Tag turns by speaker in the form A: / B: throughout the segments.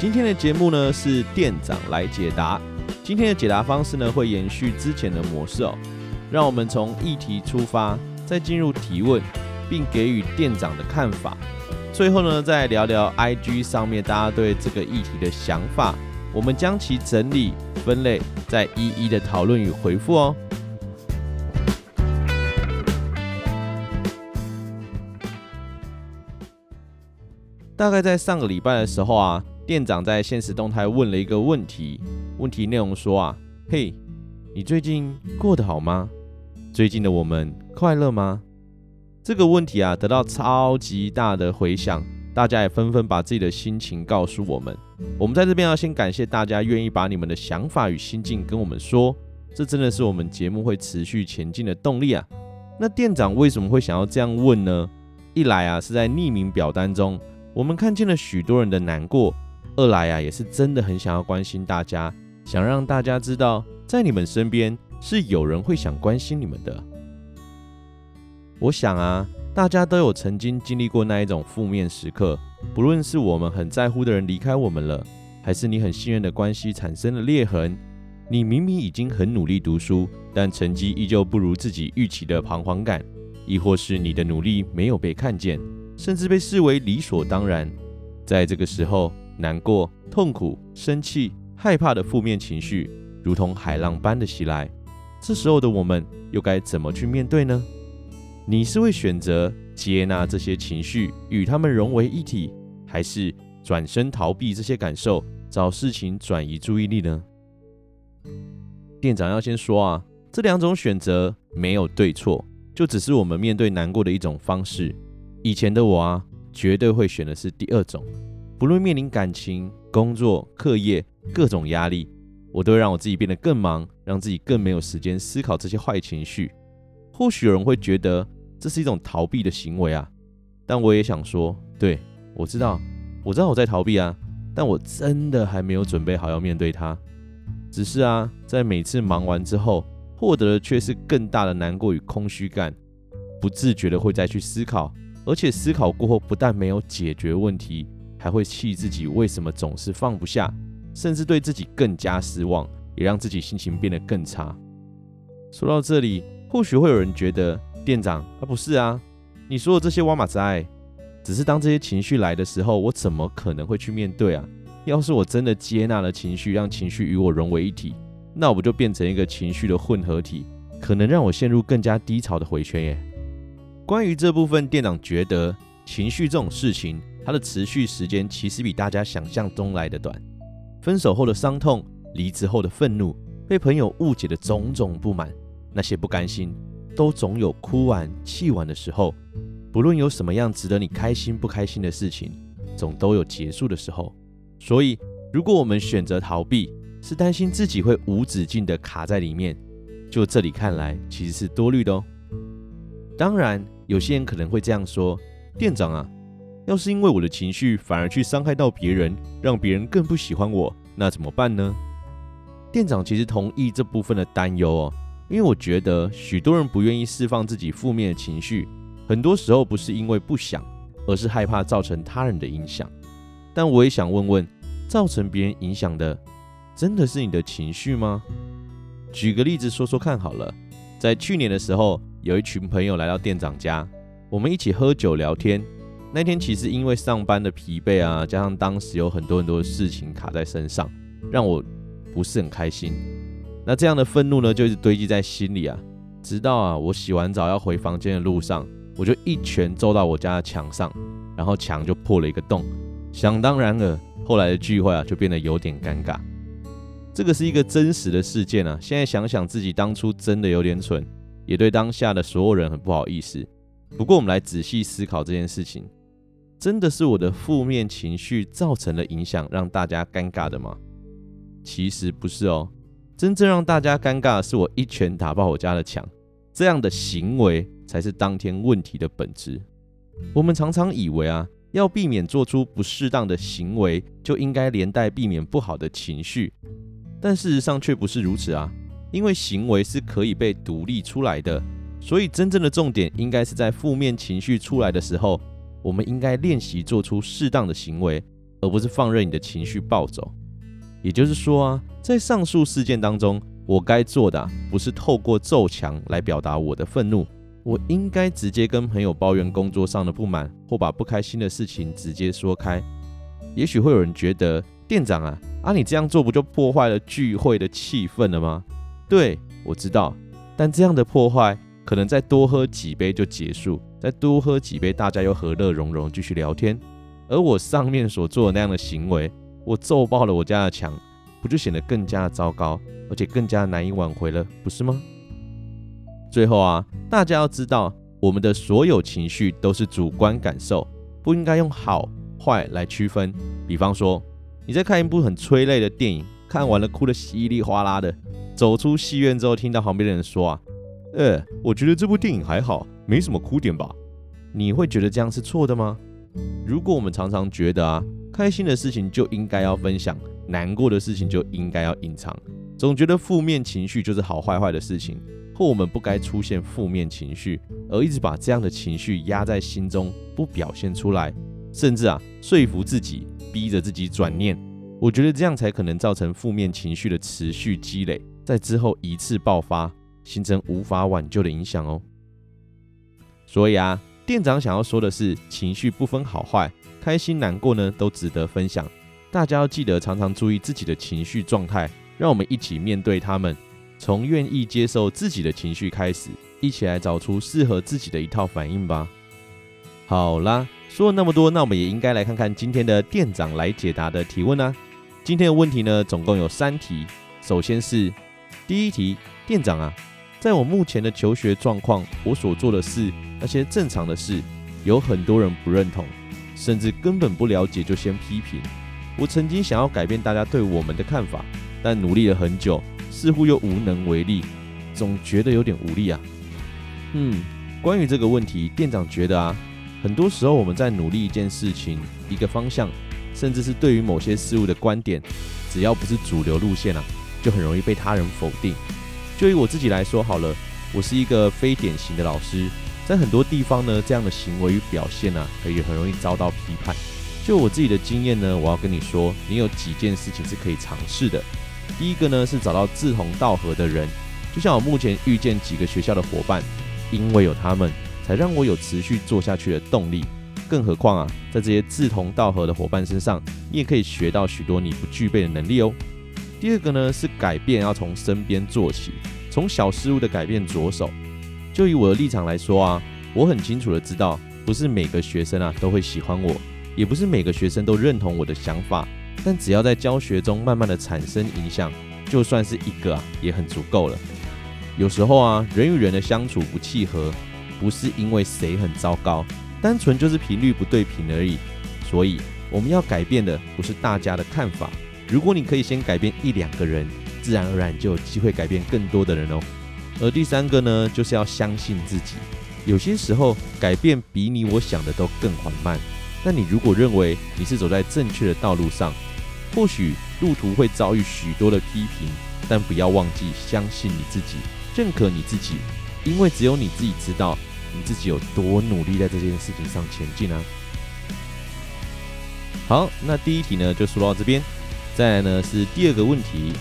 A: 今天的节目呢是店长来解答。今天的解答方式呢会延续之前的模式哦，让我们从议题出发，再进入提问，并给予店长的看法。最后呢再聊聊 IG 上面大家对这个议题的想法，我们将其整理分类，再一一的讨论与回复哦。大概在上个礼拜的时候啊，店长在限时动态问了一个问题，问题内容说啊，嘿，你最近过得好吗？最近的我们快乐吗？这个问题啊，得到超级大的回响，大家也纷纷把自己的心情告诉我们。我们在这边要先感谢大家愿意把你们的想法与心境跟我们说，这真的是我们节目会持续前进的动力啊。那店长为什么会想要这样问呢？一来啊，是在匿名表单中。我们看见了许多人的难过，二来啊，也是真的很想要关心大家，想让大家知道，在你们身边是有人会想关心你们的。我想啊，大家都有曾经经历过那一种负面时刻，不论是我们很在乎的人离开我们了，还是你很信任的关系产生了裂痕，你明明已经很努力读书，但成绩依旧不如自己预期的彷徨感，亦或是你的努力没有被看见。甚至被视为理所当然，在这个时候，难过、痛苦、生气、害怕的负面情绪如同海浪般的袭来。这时候的我们又该怎么去面对呢？你是会选择接纳这些情绪，与他们融为一体，还是转身逃避这些感受，找事情转移注意力呢？店长要先说啊，这两种选择没有对错，就只是我们面对难过的一种方式。以前的我啊，绝对会选的是第二种。不论面临感情、工作、课业各种压力，我都会让我自己变得更忙，让自己更没有时间思考这些坏情绪。或许有人会觉得这是一种逃避的行为啊，但我也想说，对，我知道，我知道我在逃避啊，但我真的还没有准备好要面对它。只是啊，在每次忙完之后，获得的却是更大的难过与空虚感，不自觉的会再去思考。而且思考过后，不但没有解决问题，还会气自己为什么总是放不下，甚至对自己更加失望，也让自己心情变得更差。说到这里，或许会有人觉得，店长啊，不是啊，你说的这些我嘛知，只是当这些情绪来的时候，我怎么可能会去面对啊？要是我真的接纳了情绪，让情绪与我融为一体，那我不就变成一个情绪的混合体，可能让我陷入更加低潮的回圈耶。关于这部分，店长觉得情绪这种事情，它的持续时间其实比大家想象中来得短。分手后的伤痛，离职后的愤怒，被朋友误解的种种不满，那些不甘心，都总有哭完、气完的时候。不论有什么样值得你开心不开心的事情，总都有结束的时候。所以，如果我们选择逃避，是担心自己会无止境的卡在里面，就这里看来，其实是多虑的哦。当然。有些人可能会这样说：“店长啊，要是因为我的情绪反而去伤害到别人，让别人更不喜欢我，那怎么办呢？”店长其实同意这部分的担忧哦，因为我觉得许多人不愿意释放自己负面的情绪，很多时候不是因为不想，而是害怕造成他人的影响。但我也想问问，造成别人影响的，真的是你的情绪吗？举个例子说说看好了，在去年的时候。有一群朋友来到店长家，我们一起喝酒聊天。那天其实因为上班的疲惫啊，加上当时有很多很多的事情卡在身上，让我不是很开心。那这样的愤怒呢，就一直堆积在心里啊。直到啊，我洗完澡要回房间的路上，我就一拳揍到我家的墙上，然后墙就破了一个洞。想当然了，后来的聚会啊，就变得有点尴尬。这个是一个真实的事件啊。现在想想自己当初真的有点蠢。也对当下的所有人很不好意思。不过，我们来仔细思考这件事情：真的是我的负面情绪造成了影响，让大家尴尬的吗？其实不是哦，真正让大家尴尬的是我一拳打爆我家的墙，这样的行为才是当天问题的本质。我们常常以为啊，要避免做出不适当的行为，就应该连带避免不好的情绪，但事实上却不是如此啊，因为行为是可以被独立出来的，所以真正的重点应该是在负面情绪出来的时候，我们应该练习做出适当的行为，而不是放任你的情绪暴走。也就是说啊，在上述事件当中，我该做的，不是透过揍墙来表达我的愤怒，我应该直接跟朋友抱怨工作上的不满，或把不开心的事情直接说开。也许会有人觉得，店长啊，啊你这样做不就破坏了聚会的气氛了吗？对，我知道，但这样的破坏可能再多喝几杯就结束，再多喝几杯大家又和乐融融继续聊天，而我上面所做的那样的行为。我揍爆了我家的墙，不就显得更加糟糕，而且更加难以挽回了，不是吗？最后啊，大家要知道，我们的所有情绪都是主观感受，不应该用好坏来区分。比方说，你在看一部很催泪的电影，看完了哭得稀里哗啦的，走出戏院之后，听到旁边的人说啊，呃，我觉得这部电影还好，没什么哭点吧？你会觉得这样是错的吗？如果我们常常觉得啊，开心的事情就应该要分享，难过的事情就应该要隐藏，总觉得负面情绪就是好坏坏的事情，或我们不该出现负面情绪，而一直把这样的情绪压在心中不表现出来，甚至啊说服自己，逼着自己转念，我觉得这样才可能造成负面情绪的持续积累，在之后一次爆发，形成无法挽救的影响哦。所以啊。店长想要说的是，情绪不分好坏，开心难过呢都值得分享。大家要记得常常注意自己的情绪状态，让我们一起面对他们，从愿意接受自己的情绪开始，一起来找出适合自己的一套反应吧。好啦，说了那么多，那我们也应该来看看今天的店长来解答的提问啊。今天的问题呢，总共有三题。首先是第一题，店长啊。在我目前的求学状况，我所做的事，那些正常的事，有很多人不认同，甚至根本不了解就先批评。我曾经想要改变大家对我们的看法，但努力了很久，似乎又无能为力，总觉得有点无力啊。嗯，关于这个问题，店长觉得啊，很多时候我们在努力一件事情、一个方向，甚至是对于某些事物的观点，只要不是主流路线啊，就很容易被他人否定。就以我自己来说好了，我是一个非典型的老师，在很多地方呢，这样的行为与表现啊，可以很容易遭到批判。就我自己的经验呢，我要跟你说，你有几件事情是可以尝试的。第一个呢，是找到志同道合的人，就像我目前遇见几个学校的伙伴，因为有他们，才让我有持续做下去的动力。更何况啊，在这些志同道合的伙伴身上，你也可以学到许多你不具备的能力哦。第二个呢，是改变要从身边做起，从小事物的改变着手。就以我的立场来说啊，我很清楚的知道，不是每个学生啊都会喜欢我，也不是每个学生都认同我的想法。但只要在教学中慢慢的产生影响，就算是一个啊，也很足够了。有时候啊，人与人的相处不契合，不是因为谁很糟糕，单纯就是频率不对频而已。所以我们要改变的不是大家的看法。如果你可以先改变一两个人，自然而然就有机会改变更多的人哦。而第三个呢，就是要相信自己。有些时候改变比你我想的都更缓慢。那你如果认为你是走在正确的道路上，或许路途会遭遇许多的批评，但不要忘记相信你自己，认可你自己，因为只有你自己知道你自己有多努力在这件事情上前进啊。好，那第一题呢，就说到这边。再来呢是第二个问题，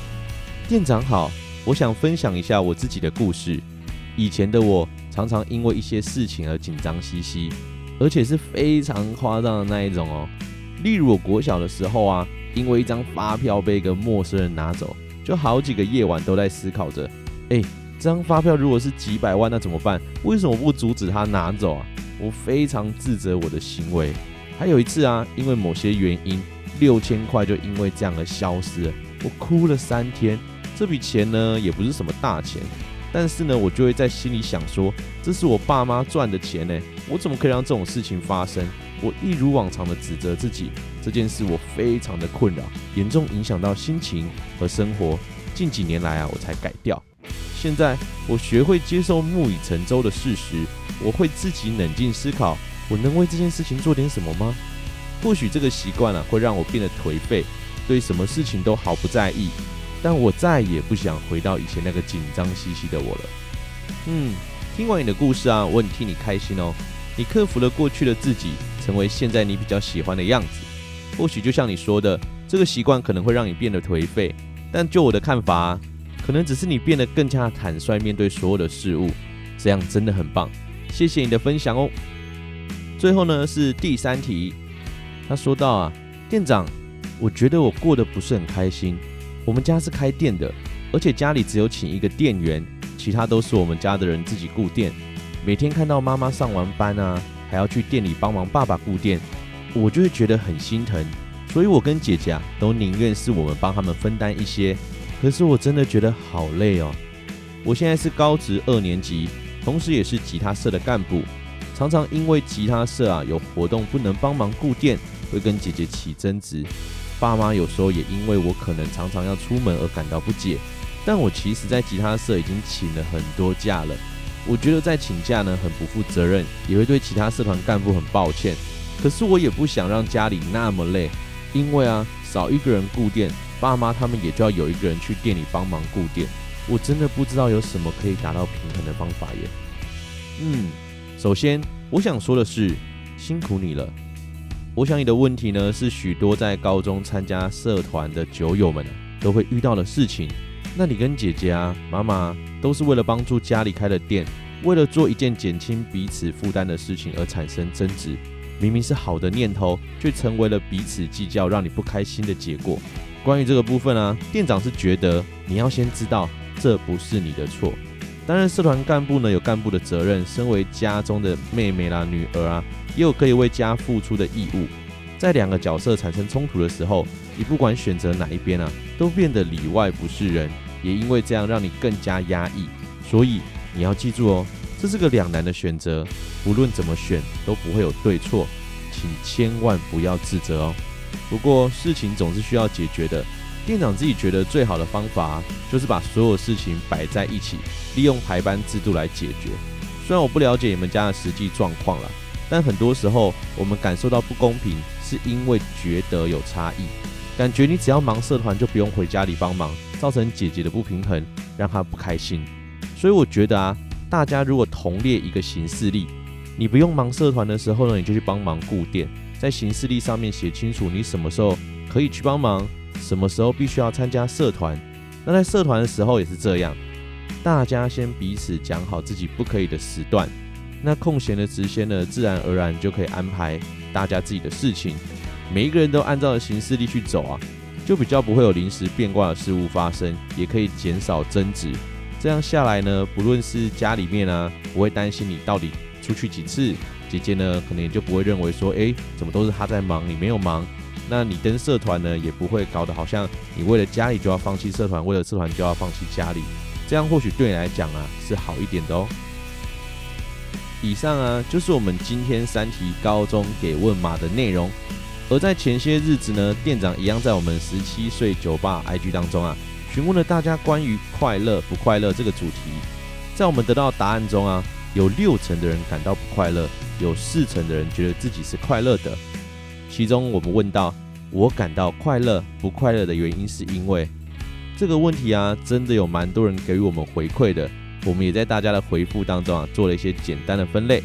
A: 店长好，我想分享一下我自己的故事。以前的我常常因为一些事情而紧张兮兮，而且是非常夸张的那一种哦。例如我国小的时候啊，因为一张发票被一个陌生人拿走，就好几个夜晚都在思考着，哎，这张发票如果是几百万，那怎么办？为什么不阻止他拿走啊？我非常自责我的行为。还有一次啊，因为某些原因。六千块就因为这样而消失了，我哭了三天。这笔钱呢也不是什么大钱，但是呢我就会在心里想说，这是我爸妈赚的钱呢，我怎么可以让这种事情发生？我一如往常的指责自己，这件事我非常的困扰，严重影响到心情和生活。近几年来啊，我才改掉。现在我学会接受木已成舟的事实，我会自己冷静思考，我能为这件事情做点什么吗？或许这个习惯啊，会让我变得颓废，对什么事情都毫不在意。但我再也不想回到以前那个紧张兮兮的我了。嗯，听完你的故事啊，我很替你开心哦。你克服了过去的自己，成为现在你比较喜欢的样子。或许就像你说的，这个习惯可能会让你变得颓废，但就我的看法，可能只是你变得更加坦率面对所有的事物，这样真的很棒。谢谢你的分享哦。最后呢，是第三题，他说道啊，店长，我觉得我过得不是很开心。我们家是开店的，而且家里只有请一个店员，其他都是我们家的人自己顾店。每天看到妈妈上完班啊，还要去店里帮忙爸爸顾店，我就会觉得很心疼。所以我跟姐姐啊，都宁愿是我们帮他们分担一些。可是我真的觉得好累哦。我现在是高职二年级，同时也是吉他社的干部，常常因为吉他社啊有活动不能帮忙顾店，会跟姐姐起争执。爸妈有时候也因为我可能常常要出门而感到不解。但我其实在吉他社已经请了很多假了。我觉得在请假呢很不负责任，也会对其他社团干部很抱歉。可是我也不想让家里那么累，因为啊少一个人顾店，爸妈他们也就要有一个人去店里帮忙顾店。我真的不知道有什么可以达到平衡的方法耶。嗯，首先我想说的是，辛苦你了。我想你的问题呢是许多在高中参加社团的酒友们都会遇到的事情。那你跟姐姐啊、妈妈都是为了帮助家里开了店，为了做一件减轻彼此负担的事情而产生争执。明明是好的念头，却成为了彼此计较、让你不开心的结果。关于这个部分啊，店长是觉得你要先知道这不是你的错。当然，社团干部呢有干部的责任，身为家中的妹妹啦、女儿啊，也有可以为家付出的义务。在两个角色产生冲突的时候，你不管选择哪一边啊，都变得里外不是人，也因为这样让你更加压抑。所以你要记住哦，这是个两难的选择，无论怎么选都不会有对错，请千万不要自责哦。不过事情总是需要解决的，店长自己觉得最好的方法，就是把所有事情摆在一起，利用排班制度来解决。虽然我不了解你们家的实际状况了。但很多时候，我们感受到不公平，是因为觉得有差异，感觉你只要忙社团就不用回家里帮忙，造成姐姐的不平衡，让她不开心。所以我觉得啊，大家如果同列一个行事历，你不用忙社团的时候呢，你就去帮忙顾店，在行事历上面写清楚你什么时候可以去帮忙，什么时候必须要参加社团。那在社团的时候也是这样，大家先彼此讲好自己不可以的时段。那空闲的时间呢，自然而然就可以安排大家自己的事情，每一个人都按照行事历去走啊，就比较不会有临时变卦的事物发生，也可以减少争执。这样下来呢，不论是家里面啊，不会担心你到底出去几次，姐姐呢可能也就不会认为说，诶，怎么都是她在忙，你没有忙。那你跟社团呢，也不会搞得好像你为了家里就要放弃社团，为了社团就要放弃家里。这样或许对你来讲啊，是好一点的哦。以上啊，就是我们今天三题高中给问码的内容。而在前些日子呢，店长一样在我们十七岁酒吧 IG 当中啊，询问了大家关于快乐不快乐这个主题。在我们得到答案中啊，有六成的人感到不快乐，有四成的人觉得自己是快乐的。其中我们问到，我感到快乐不快乐的原因是因为这个问题啊，真的有蛮多人给予我们回馈的。我们也在大家的回复当中啊，做了一些简单的分类。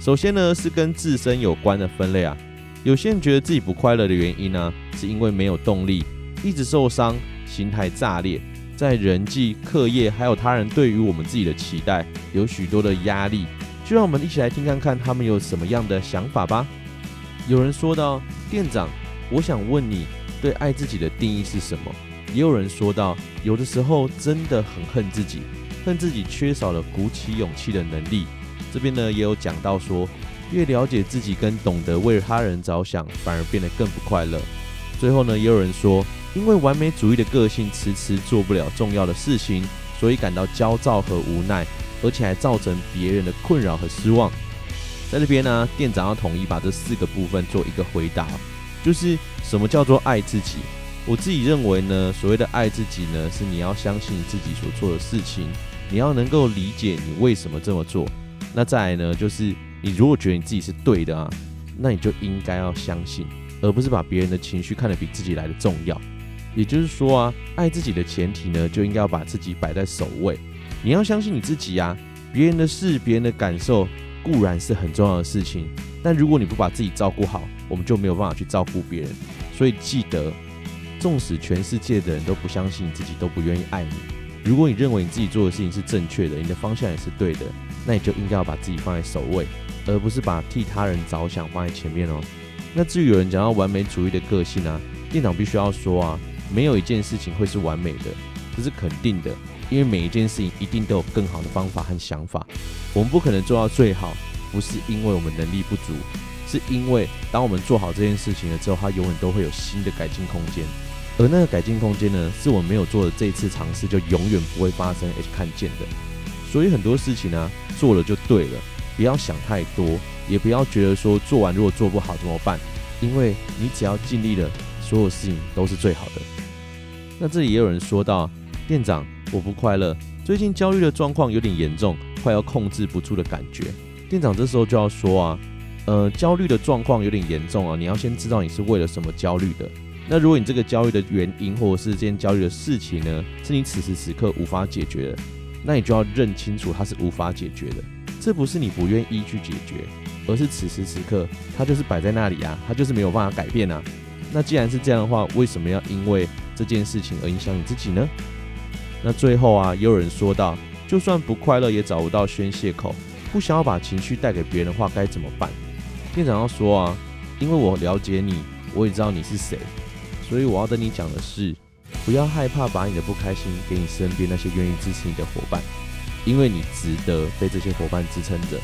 A: 首先呢，是跟自身有关的分类啊。有些人觉得自己不快乐的原因呢、是因为没有动力，一直受伤，心态炸裂，在人际、课业还有他人对于我们自己的期待，有许多的压力。就让我们一起来听看看他们有什么样的想法吧。有人说到：“店长，我想问你，对爱自己的定义是什么？”也有人说到：“有的时候真的很恨自己。”恨自己缺少了鼓起勇气的能力。这边呢也有讲到说，越了解自己跟懂得为他人着想，反而变得更不快乐。最后呢，也有人说，因为完美主义的个性，迟迟做不了重要的事情，所以感到焦躁和无奈，而且还造成别人的困扰和失望。在这边呢，店长要统一把这四个部分做一个回答，就是什么叫做爱自己？我自己认为呢，所谓的爱自己呢，是你要相信自己所做的事情，你要能够理解你为什么这么做。那再来呢，就是你如果觉得你自己是对的啊，那你就应该要相信，而不是把别人的情绪看得比自己来的重要。也就是说啊，爱自己的前提呢，就应该要把自己摆在首位。你要相信你自己啊，别人的事、别人的感受固然是很重要的事情，但如果你不把自己照顾好，我们就没有办法去照顾别人。所以记得。纵使全世界的人都不相信自己，都不愿意爱你，如果你认为你自己做的事情是正确的，你的方向也是对的，那你就应该要把自己放在首位，而不是把替他人着想放在前面哦。那至于有人讲到完美主义的个性啊，店长必须要说啊，没有一件事情会是完美的，这是肯定的，因为每一件事情一定都有更好的方法和想法。我们不可能做到最好，不是因为我们能力不足，是因为当我们做好这件事情了之后，它永远都会有新的改进空间。而那个改进空间呢，是我们没有做的这一次尝试就永远不会发生而看见的。所以很多事情呢，做了就对了，不要想太多，也不要觉得说做完如果做不好怎么办？因为你只要尽力了，所有事情都是最好的。那这里也有人说到，店长，我不快乐，最近焦虑的状况有点严重，快要控制不住的感觉。店长这时候就要说啊，呃，焦虑的状况有点严重啊，你要先知道你是为了什么焦虑的。那如果你这个焦虑的原因，或者是这件焦虑的事情呢，是你此时此刻无法解决的，那你就要认清楚它是无法解决的。这不是你不愿意去解决，而是此时此刻它就是摆在那里啊，它就是没有办法改变啊。那既然是这样的话，为什么要因为这件事情而影响你自己呢？那最后啊，也有人说到，就算不快乐也找不到宣泄口，不想要把情绪带给别人的话，该怎么办？店长要说啊，因为我了解你，我也知道你是谁。所以我要跟你讲的是，不要害怕把你的不开心给你身边那些愿意支持你的伙伴，因为你值得被这些伙伴支撑着。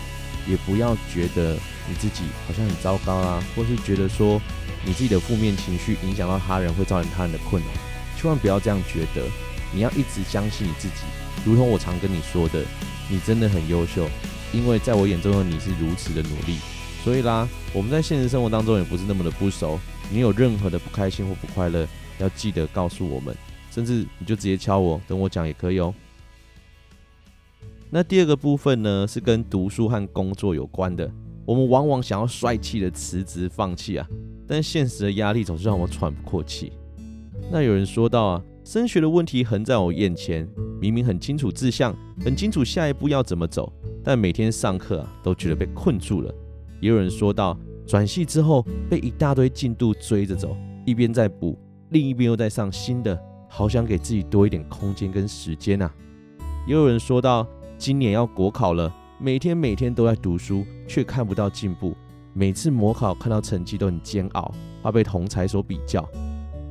A: 也不要觉得你自己好像很糟糕啊，或是觉得说你自己的负面情绪影响到他人会造成他人的困扰，千万不要这样觉得。你要一直相信你自己，如同我常跟你说的，你真的很优秀，因为在我眼中的你是如此的努力。所以啦，我们在现实生活当中也不是那么的不熟。你有任何的不开心或不快乐，要记得告诉我们，甚至你就直接敲我，等我讲也可以哦。那第二个部分呢，是跟读书和工作有关的。我们往往想要帅气的辞职放弃啊，但现实的压力总是让我喘不过气。那有人说到啊，升学的问题横在我眼前，明明很清楚志向，很清楚下一步要怎么走，但每天上课啊，都觉得被困住了。也有人说到，转系之后被一大堆进度追着走，一边在补，另一边又在上新的，好想给自己多一点空间跟时间啊。也有人说到，今年要国考了，每天每天都在读书，却看不到进步，每次模考看到成绩都很煎熬，怕被同才所比较。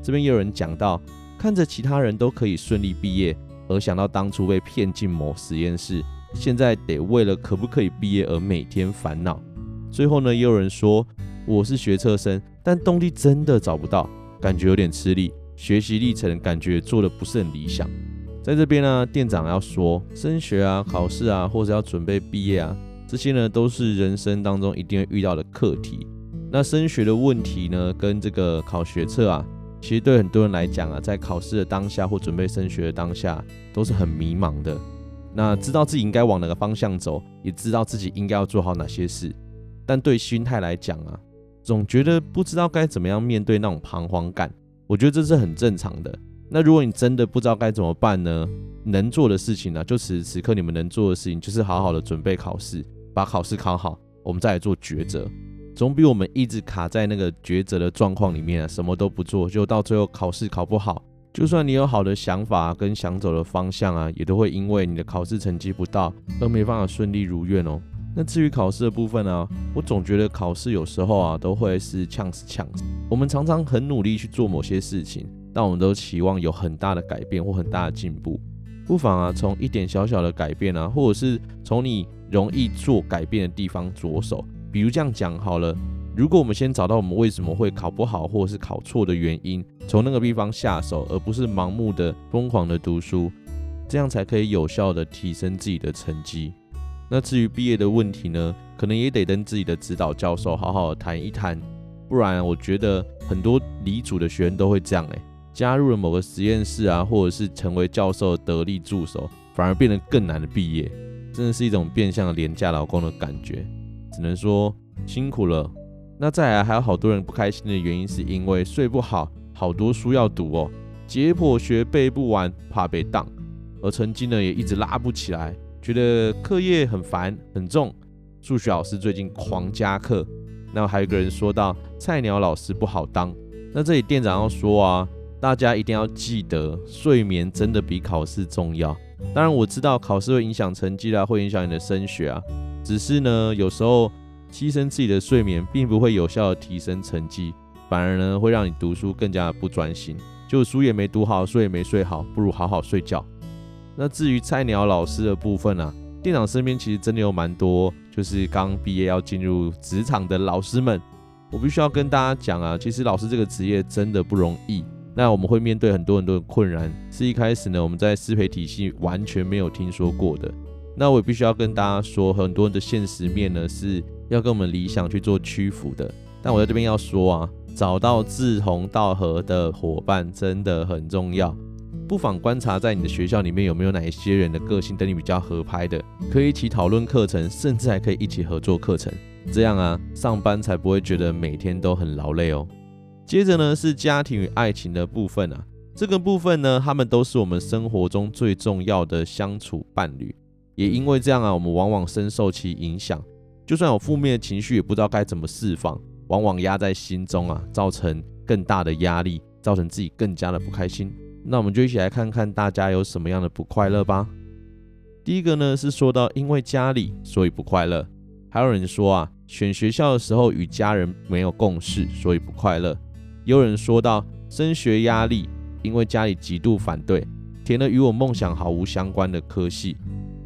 A: 这边也有人讲到，看着其他人都可以顺利毕业，而想到当初被骗进某实验室，现在得为了可不可以毕业而每天烦恼。最后呢，也有人说我是学测生，但动力真的找不到，感觉有点吃力，学习历程感觉做得不是很理想。在这边呢，店长要说，升学啊、考试啊，或者要准备毕业啊，这些呢都是人生当中一定会遇到的课题。那升学的问题呢，跟这个考学测啊，其实对很多人来讲啊，在考试的当下或准备升学的当下，都是很迷茫的。那知道自己应该往哪个方向走，也知道自己应该要做好哪些事。但对心态来讲啊，总觉得不知道该怎么样面对那种彷徨感，我觉得这是很正常的。那如果你真的不知道该怎么办呢？能做的事情呢、就此时此刻你们能做的事情，就是好好的准备考试，把考试考好，我们再来做抉择，总比我们一直卡在那个抉择的状况里面啊，什么都不做，就到最后考试考不好，就算你有好的想法跟想走的方向啊，也都会因为你的考试成绩不到而没办法顺利如愿哦。那至于考试的部分呢、啊，我总觉得考试有时候啊都会是呛死呛死。我们常常很努力去做某些事情，但我们都期望有很大的改变或很大的进步。不妨啊从一点小小的改变啊，或者是从你容易做改变的地方着手。比如这样讲好了，如果我们先找到我们为什么会考不好或者是考错的原因，从那个地方下手，而不是盲目的疯狂的读书，这样才可以有效的提升自己的成绩。那至于毕业的问题呢，可能也得跟自己的指导教授好好谈一谈，不然我觉得很多离组的学员都会这样哎、加入了某个实验室啊，或者是成为教授的得力助手，反而变得更难的毕业，真的是一种变相的廉价劳工的感觉，只能说辛苦了。那再来还有好多人不开心的原因，是因为睡不好，好多书要读哦，解剖学背不完，怕被当，而成绩呢也一直拉不起来，觉得课业很烦很重。数学老师最近狂加课，那还有一个人说到菜鸟老师不好当。那这里店长要说啊，大家一定要记得，睡眠真的比考试重要。当然我知道考试会影响成绩啦，会影响你的升学啊。只是呢，有时候牺牲自己的睡眠，并不会有效的提升成绩，反而呢会让你读书更加的不专心。就书也没读好，睡也没睡好，不如好好睡觉。那至于菜鸟老师的部分啊，店长身边其实真的有蛮多。就是刚毕业要进入职场的老师们，我必须要跟大家讲啊，其实老师这个职业真的不容易。那我们会面对很多很多的困难，是一开始呢我们在师培体系完全没有听说过的。那我也必须要跟大家说，很多人的现实面呢是要跟我们理想去做屈服的。但我在这边要说啊，找到志同道合的伙伴真的很重要。不妨观察在你的学校里面有没有哪一些人的个性跟你比较合拍的，可以一起讨论课程，甚至还可以一起合作课程。这样啊，上班才不会觉得每天都很劳累哦。接着呢是家庭与爱情的部分啊，这个部分呢，他们都是我们生活中最重要的相处伴侣。也因为这样啊，我们往往深受其影响，就算有负面的情绪，也不知道该怎么释放，往往压在心中啊，造成更大的压力，造成自己更加的不开心。那我们就一起来看看大家有什么样的不快乐吧。第一个呢是说到因为家里所以不快乐，还有人说啊选学校的时候与家人没有共识所以不快乐，也有人说到升学压力，因为家里极度反对，填了与我梦想毫无相关的科系，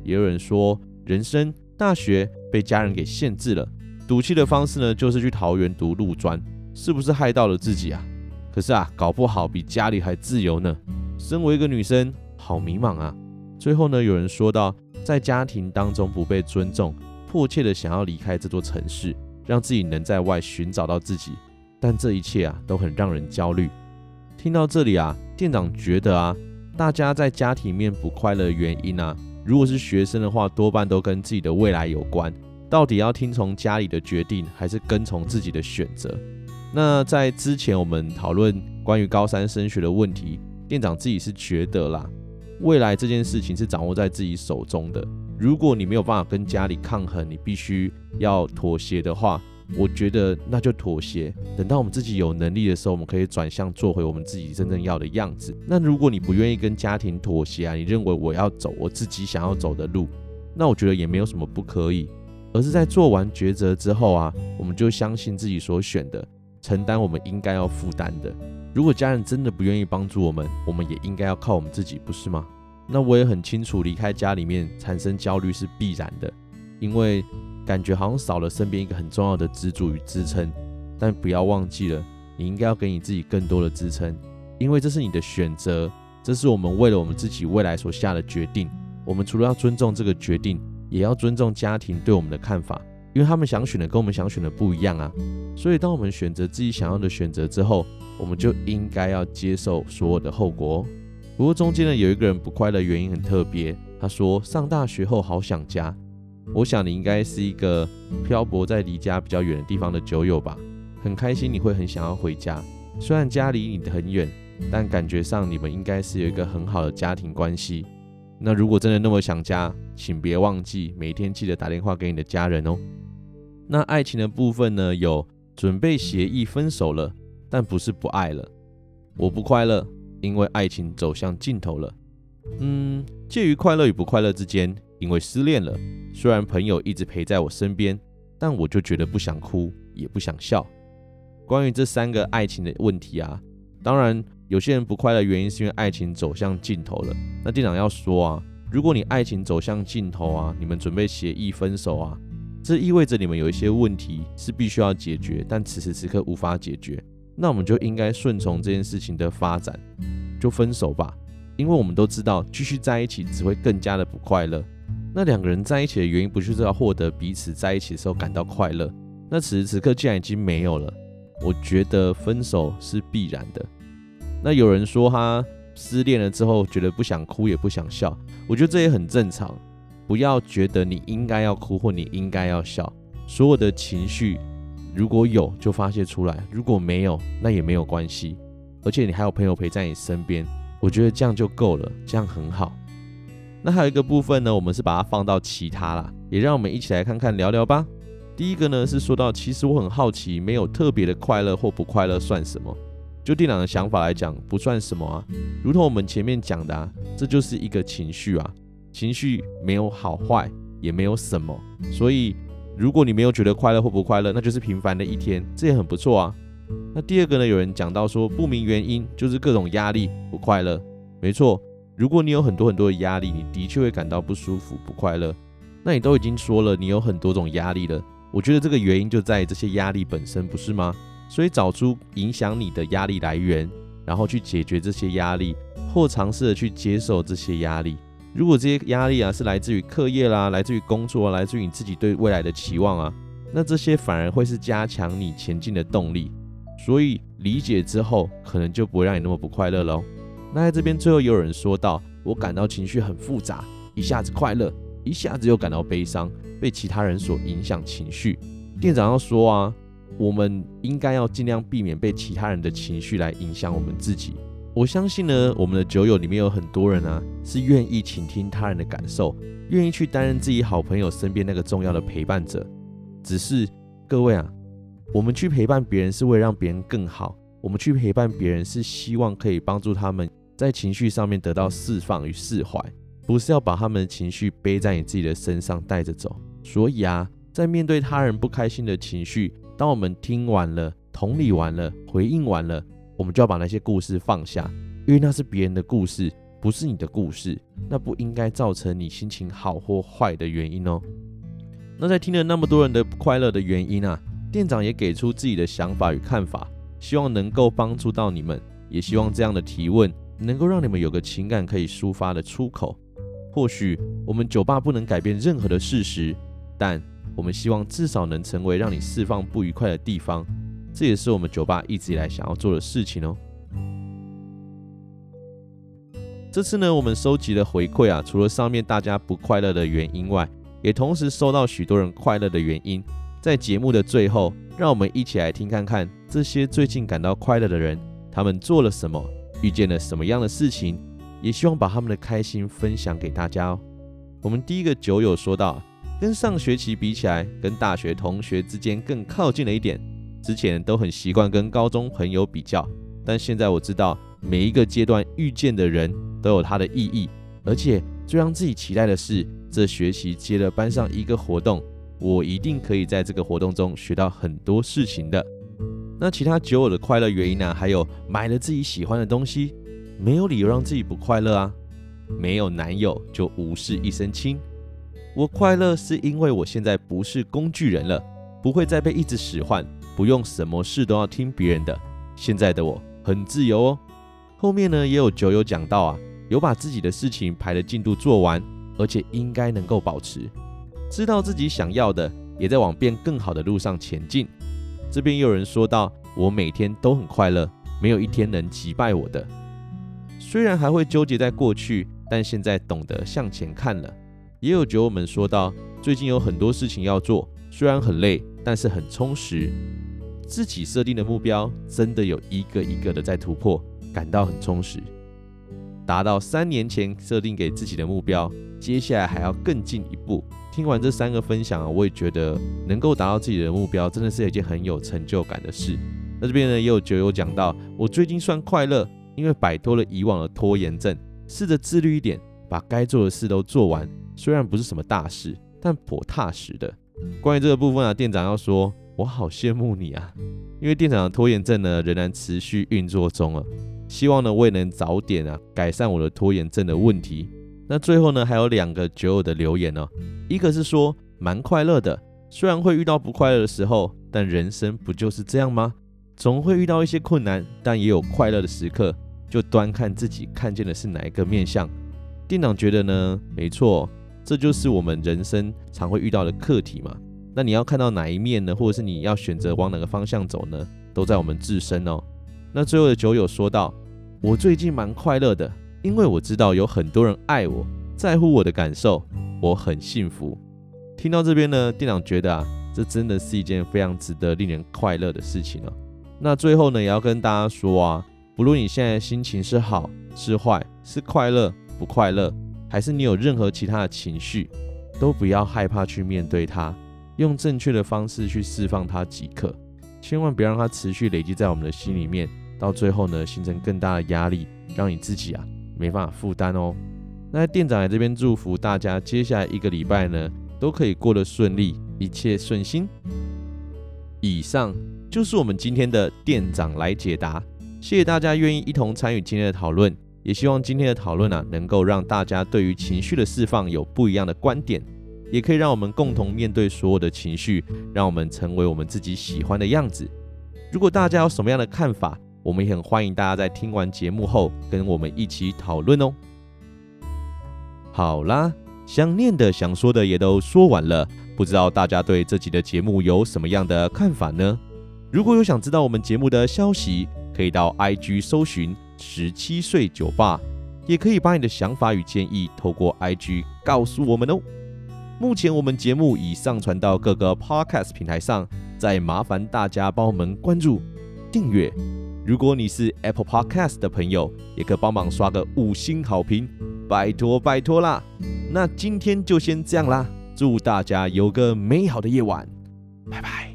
A: 也有人说人生大学被家人给限制了，赌气的方式呢就是去桃园读陆专，是不是害到了自己啊？可是啊，搞不好比家里还自由呢。身为一个女生，好迷茫啊。最后呢，有人说到，在家庭当中不被尊重，迫切的想要离开这座城市，让自己能在外寻找到自己。但这一切啊，都很让人焦虑。听到这里啊，店长觉得啊，大家在家庭面不快乐的原因啊，如果是学生的话，多半都跟自己的未来有关。到底要听从家里的决定，还是跟从自己的选择？那在之前我们讨论关于高三升学的问题，店长自己是觉得啦，未来这件事情是掌握在自己手中的。如果你没有办法跟家里抗衡，你必须要妥协的话，我觉得那就妥协。等到我们自己有能力的时候，我们可以转向做回我们自己真正要的样子。那如果你不愿意跟家庭妥协啊，你认为我要走我自己想要走的路，那我觉得也没有什么不可以，而是在做完抉择之后啊，我们就相信自己所选的。承担我们应该要负担的。如果家人真的不愿意帮助我们，我们也应该要靠我们自己，不是吗？那我也很清楚，离开家里面产生焦虑是必然的，因为感觉好像少了身边一个很重要的支柱与支撑。但不要忘记了，你应该要给你自己更多的支撑，因为这是你的选择，这是我们为了我们自己未来所下的决定。我们除了要尊重这个决定，也要尊重家庭对我们的看法。因为他们想选的跟我们想选的不一样啊，所以当我们选择自己想要的选择之后，我们就应该要接受所有的后果。不过中间呢，有一个人不快乐，原因很特别。他说上大学后好想家。我想你应该是一个漂泊在离家比较远的地方的酒友吧，很开心你会很想要回家。虽然家离你很远，但感觉上你们应该是有一个很好的家庭关系。那如果真的那么想家，请别忘记每天记得打电话给你的家人哦。那爱情的部分呢？有准备协议分手了，但不是不爱了。我不快乐，因为爱情走向尽头了。嗯，介于快乐与不快乐之间，因为失恋了。虽然朋友一直陪在我身边，但我就觉得不想哭，也不想笑。关于这三个爱情的问题啊，当然有些人不快乐原因是因为爱情走向尽头了。那店长要说啊，如果你爱情走向尽头啊，你们准备协议分手啊。这意味着你们有一些问题是必须要解决，但此时此刻无法解决，那我们就应该顺从这件事情的发展，就分手吧。因为我们都知道，继续在一起只会更加的不快乐。那两个人在一起的原因，不就是要获得彼此在一起的时候感到快乐？那此时此刻既然已经没有了，我觉得分手是必然的。那有人说他失恋了之后，觉得不想哭也不想笑，我觉得这也很正常。不要觉得你应该要哭或你应该要笑，所有的情绪如果有就发泄出来，如果没有那也没有关系。而且你还有朋友陪在你身边，我觉得这样就够了，这样很好。那还有一个部分呢，我们是把它放到其他啦，也让我们一起来看看聊聊吧。第一个呢是说到，其实我很好奇，没有特别的快乐或不快乐算什么？就店长的想法来讲，不算什么啊。如同我们前面讲的啊，这就是一个情绪啊，情绪没有好坏，也没有什么。所以如果你没有觉得快乐或不快乐，那就是平凡的一天，这也很不错啊。那第二个呢，有人讲到说，不明原因就是各种压力不快乐，没错。如果你有很多很多的压力，你的确会感到不舒服、不快乐。那你都已经说了，你有很多种压力了。我觉得这个原因就在于这些压力本身，不是吗？所以找出影响你的压力来源，然后去解决这些压力，或尝试着去接受这些压力。如果这些压力啊是来自于课业啦，来自于工作啊，来自于你自己对未来的期望啊，那这些反而会是加强你前进的动力。所以理解之后，可能就不会让你那么不快乐喽。那在这边最后也有人说到，我感到情绪很复杂，一下子快乐，一下子又感到悲伤，被其他人所影响情绪。店长要说啊，我们应该要尽量避免被其他人的情绪来影响我们自己。我相信呢，我们的酒友里面有很多人啊，是愿意倾听他人的感受，愿意去担任自己好朋友身边那个重要的陪伴者。只是各位啊，我们去陪伴别人是为了让别人更好，我们去陪伴别人是希望可以帮助他们。在情绪上面得到释放与释怀，不是要把他们的情绪背在你自己的身上带着走。所以啊，在面对他人不开心的情绪，当我们听完了、同理完了、回应完了，我们就要把那些故事放下，因为那是别人的故事，不是你的故事，那不应该造成你心情好或坏的原因哦。那在听了那么多人的快乐的原因啊，店长也给出自己的想法与看法，希望能够帮助到你们，也希望这样的提问。能够让你们有个情感可以抒发的出口。或许我们酒吧不能改变任何的事实，但我们希望至少能成为让你释放不愉快的地方。这也是我们酒吧一直以来想要做的事情哦。这次呢，我们收集了回馈啊，除了上面大家不快乐的原因外，也同时收到许多人快乐的原因。在节目的最后，让我们一起来听看看这些最近感到快乐的人，他们做了什么。遇见了什么样的事情，也希望把他们的开心分享给大家哦。我们第一个酒友说到，跟上学期比起来，跟大学同学之间更靠近了一点。之前都很习惯跟高中朋友比较，但现在我知道每一个阶段遇见的人都有它的意义，而且最让自己期待的是，这学期接了班上一个活动，我一定可以在这个活动中学到很多事情的。那其他酒友的快乐原因呢、还有买了自己喜欢的东西，没有理由让自己不快乐啊。没有男友就无事一身轻。我快乐是因为我现在不是工具人了，不会再被一直使唤，不用什么事都要听别人的。现在的我很自由哦。后面呢也有酒友讲到啊，有把自己的事情排的进度做完，而且应该能够保持，知道自己想要的，也在往变更好的路上前进。这边也有人说到，我每天都很快乐，没有一天能击败我的。虽然还会纠结在过去，但现在懂得向前看了。也有酒友们说到，最近有很多事情要做，虽然很累，但是很充实。自己设定的目标真的有一个一个的在突破，感到很充实。达到三年前设定给自己的目标，接下来还要更进一步。听完这三个分享啊，我也觉得能够达到自己的目标，真的是一件很有成就感的事。那这边呢，也有酒友讲到，我最近算快乐，因为摆脱了以往的拖延症，试着自律一点，把该做的事都做完。虽然不是什么大事，但颇踏实的。关于这个部分啊，店长要说，我好羡慕你啊，因为店长的拖延症呢，仍然持续运作中啊。希望呢，我也能早点啊，改善我的拖延症的问题。那最后呢，还有两个酒友的留言哦。一个是说蛮快乐的，虽然会遇到不快乐的时候，但人生不就是这样吗？总会遇到一些困难，但也有快乐的时刻，就端看自己看见的是哪一个面相。店长觉得呢，没错，这就是我们人生常会遇到的课题嘛。那你要看到哪一面呢？或者是你要选择往哪个方向走呢？都在我们自身哦。那最后的酒友说道：“我最近蛮快乐的，因为我知道有很多人爱我，在乎我的感受，我很幸福。”听到这边呢，店长觉得啊，这真的是一件非常值得令人快乐的事情哦。那最后呢，也要跟大家说啊，不论你现在心情是好是坏，是快乐不快乐，还是你有任何其他的情绪，都不要害怕去面对它。用正确的方式去释放它即可，千万别让它持续累积在我们的心里面，到最后呢，形成更大的压力，让你自己啊没办法负担哦。那店长在这边祝福大家，接下来一个礼拜呢都可以过得顺利，一切顺心。以上就是我们今天的店长来解答，谢谢大家愿意一同参与今天的讨论，也希望今天的讨论啊能够让大家对于情绪的释放有不一样的观点。也可以让我们共同面对所有的情绪，让我们成为我们自己喜欢的样子。如果大家有什么样的看法，我们也很欢迎大家在听完节目后跟我们一起讨论哦。好啦，想念的、想说的也都说完了，不知道大家对这集的节目有什么样的看法呢？如果有想知道我们节目的消息，可以到 IG 搜寻十七岁酒吧，也可以把你的想法与建议透过 IG 告诉我们哦。目前我们节目已上传到各个 Podcast 平台上，再麻烦大家帮我们关注、订阅。如果你是 Apple Podcast 的朋友，也可帮忙刷个五星好评，拜托拜托啦！那今天就先这样啦，祝大家有个美好的夜晚，拜拜。